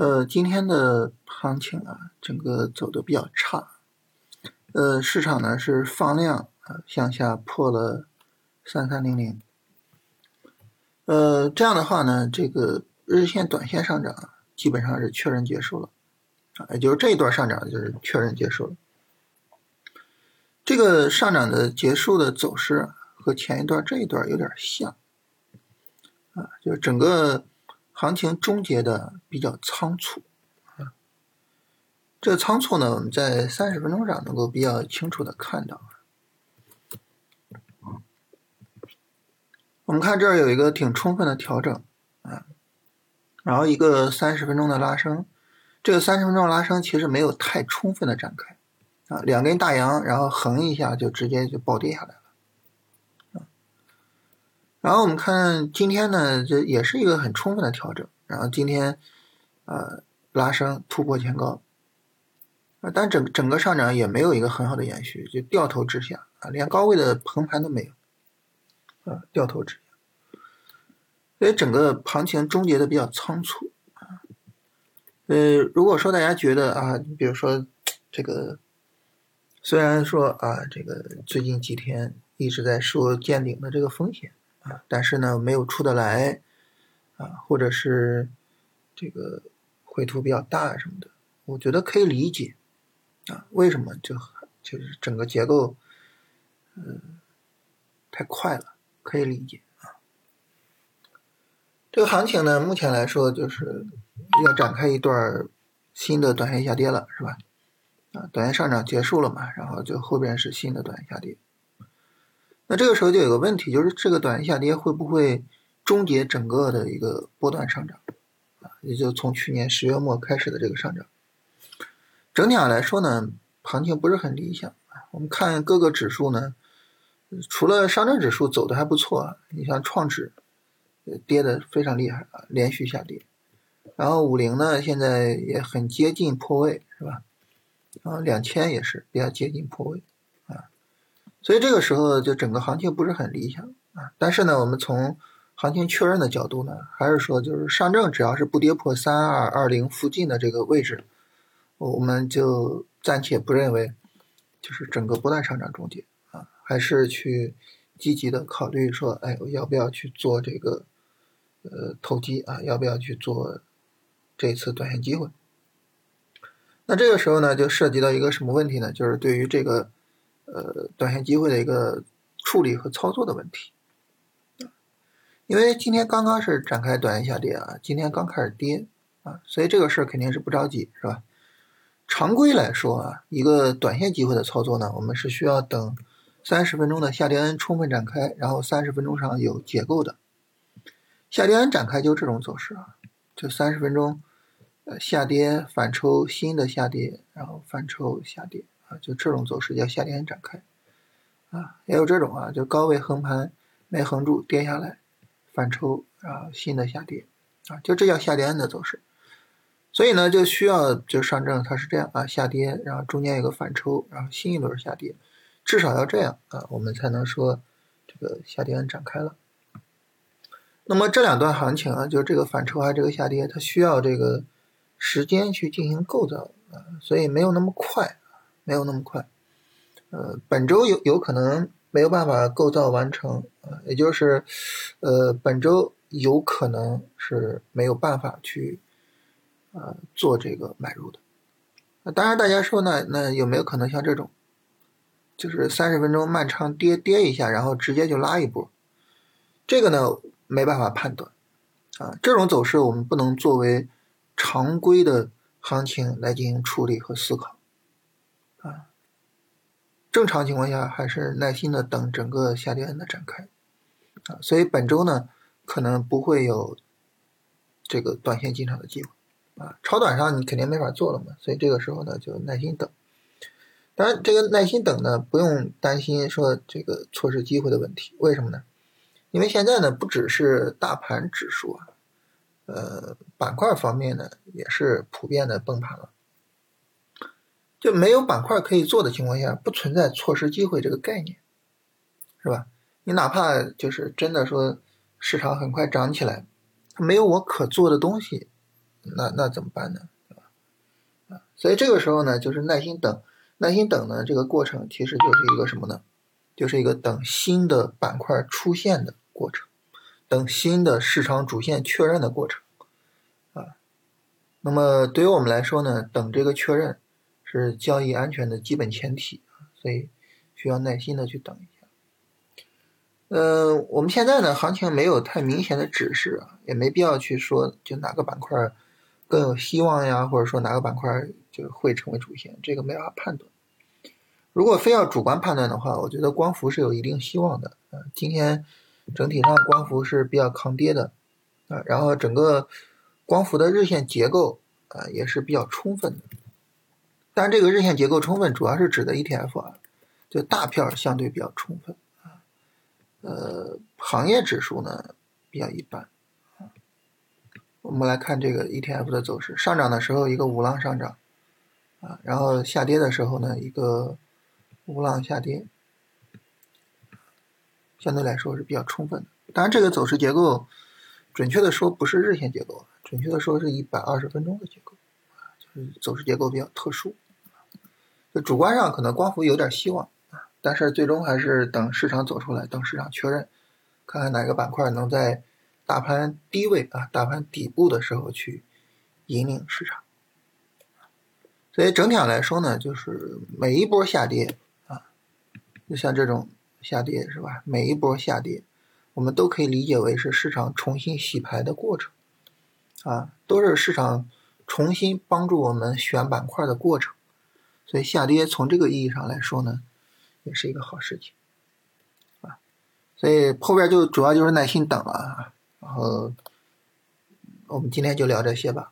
呃，今天的行情啊，整个走的比较差。呃，市场呢是放量啊，向下破了三三零零。呃，这样的话呢，这个日线、短线上涨基本上是确认结束了啊，也就是这一段上涨就是确认结束了。这个上涨的结束的走势和前一段这一段有点像啊，就是整个。行情终结的比较仓促啊，这个仓促呢，我们在三十分钟上能够比较清楚的看到。我们看这儿有一个挺充分的调整啊，然后一个三十分钟的拉升，这个三十分钟拉升其实没有太充分的展开啊，两根大阳，然后横一下就直接就暴跌下来。然后我们看今天呢，这也是一个很充分的调整。然后今天，呃，拉升突破前高，啊，但整整个上涨也没有一个很好的延续，就掉头直下啊，连高位的横盘都没有，啊，掉头直下。所以整个行情终结的比较仓促啊。呃，如果说大家觉得啊，比如说这个，虽然说啊，这个最近几天一直在说见顶的这个风险。但是呢，没有出得来，啊，或者是这个回吐比较大什么的，我觉得可以理解，啊，为什么就就是整个结构，嗯，太快了，可以理解啊。这个行情呢，目前来说就是要展开一段新的短线下跌了，是吧？啊，短线上涨结束了嘛，然后就后边是新的短线下跌。那这个时候就有个问题，就是这个短线下跌会不会终结整个的一个波段上涨啊？也就从去年十月末开始的这个上涨，整体上来说呢，行情不是很理想啊。我们看各个指数呢，除了上证指数走的还不错，你像创指跌的非常厉害啊，连续下跌。然后五零呢，现在也很接近破位，是吧？啊，两千也是比较接近破位。所以这个时候就整个行情不是很理想啊，但是呢，我们从行情确认的角度呢，还是说就是上证只要是不跌破三二二零附近的这个位置，我们就暂且不认为就是整个波段上涨终结啊，还是去积极的考虑说，哎，我要不要去做这个呃投机啊？要不要去做这次短线机会？那这个时候呢，就涉及到一个什么问题呢？就是对于这个。呃，短线机会的一个处理和操作的问题，因为今天刚刚是展开短线下跌啊，今天刚开始跌啊，所以这个事儿肯定是不着急，是吧？常规来说啊，一个短线机会的操作呢，我们是需要等三十分钟的下跌 N 充分展开，然后三十分钟上有结构的下跌 N 展开就这种走势啊，就三十分钟呃下跌反抽新的下跌，然后反抽下跌。就这种走势叫下跌展开，啊，也有这种啊，就高位横盘没横住跌下来，反抽啊，新的下跌，啊，就这叫下跌的走势。所以呢，就需要就上证它是这样啊，下跌，然后中间有个反抽，然后新一轮下跌，至少要这样啊，我们才能说这个下跌展开了。那么这两段行情啊，就这个反抽还是这个下跌，它需要这个时间去进行构造啊，所以没有那么快。没有那么快，呃，本周有有可能没有办法构造完成，呃，也就是，呃，本周有可能是没有办法去，呃，做这个买入的。那当然，大家说呢，那有没有可能像这种，就是三十分钟漫长跌跌一下，然后直接就拉一波？这个呢，没办法判断，啊，这种走势我们不能作为常规的行情来进行处理和思考。正常情况下还是耐心的等整个下跌的展开啊，所以本周呢可能不会有这个短线进场的机会啊，超短上你肯定没法做了嘛，所以这个时候呢就耐心等。当然，这个耐心等呢不用担心说这个错失机会的问题，为什么呢？因为现在呢不只是大盘指数啊，呃，板块方面呢也是普遍的崩盘了。就没有板块可以做的情况下，不存在错失机会这个概念，是吧？你哪怕就是真的说市场很快涨起来，没有我可做的东西，那那怎么办呢？对吧？啊，所以这个时候呢，就是耐心等，耐心等呢，这个过程其实就是一个什么呢？就是一个等新的板块出现的过程，等新的市场主线确认的过程。啊，那么对于我们来说呢，等这个确认是交易安全的基本前提，所以需要耐心的去等一下。呃，我们现在呢，行情没有太明显的指示啊，也没必要去说就哪个板块更有希望呀，或者说哪个板块就会成为主线，这个没法判断。如果非要主观判断的话，我觉得光伏是有一定希望的啊。今天整体上光伏是比较抗跌的啊，然后整个光伏的日线结构啊也是比较充分的。但这个日线结构充分，主要是指的 ETF 啊，就大票相对比较充分啊。呃，行业指数呢比较一般。我们来看这个 ETF 的走势，上涨的时候一个五浪上涨啊，然后下跌的时候呢一个五浪下跌，相对来说是比较充分的。当然，这个走势结构准确的说不是日线结构，准确的说是一百二十分钟的结构，走势结构比较特殊。就主观上可能光伏有点希望啊。但是最终还是等市场走出来，等市场确认，看看哪个板块能在大盘低位啊、大盘底部的时候去引领市场。所以整体上来说呢，就是每一波下跌啊，就像这种下跌是吧？每一波下跌，我们都可以理解为是市场重新洗牌的过程啊，都是市场重新帮助我们选板块的过程。所以下跌从这个意义上来说呢。也是一个好事情，啊，所以后边就主要就是耐心等了啊，然后我们今天就聊这些吧。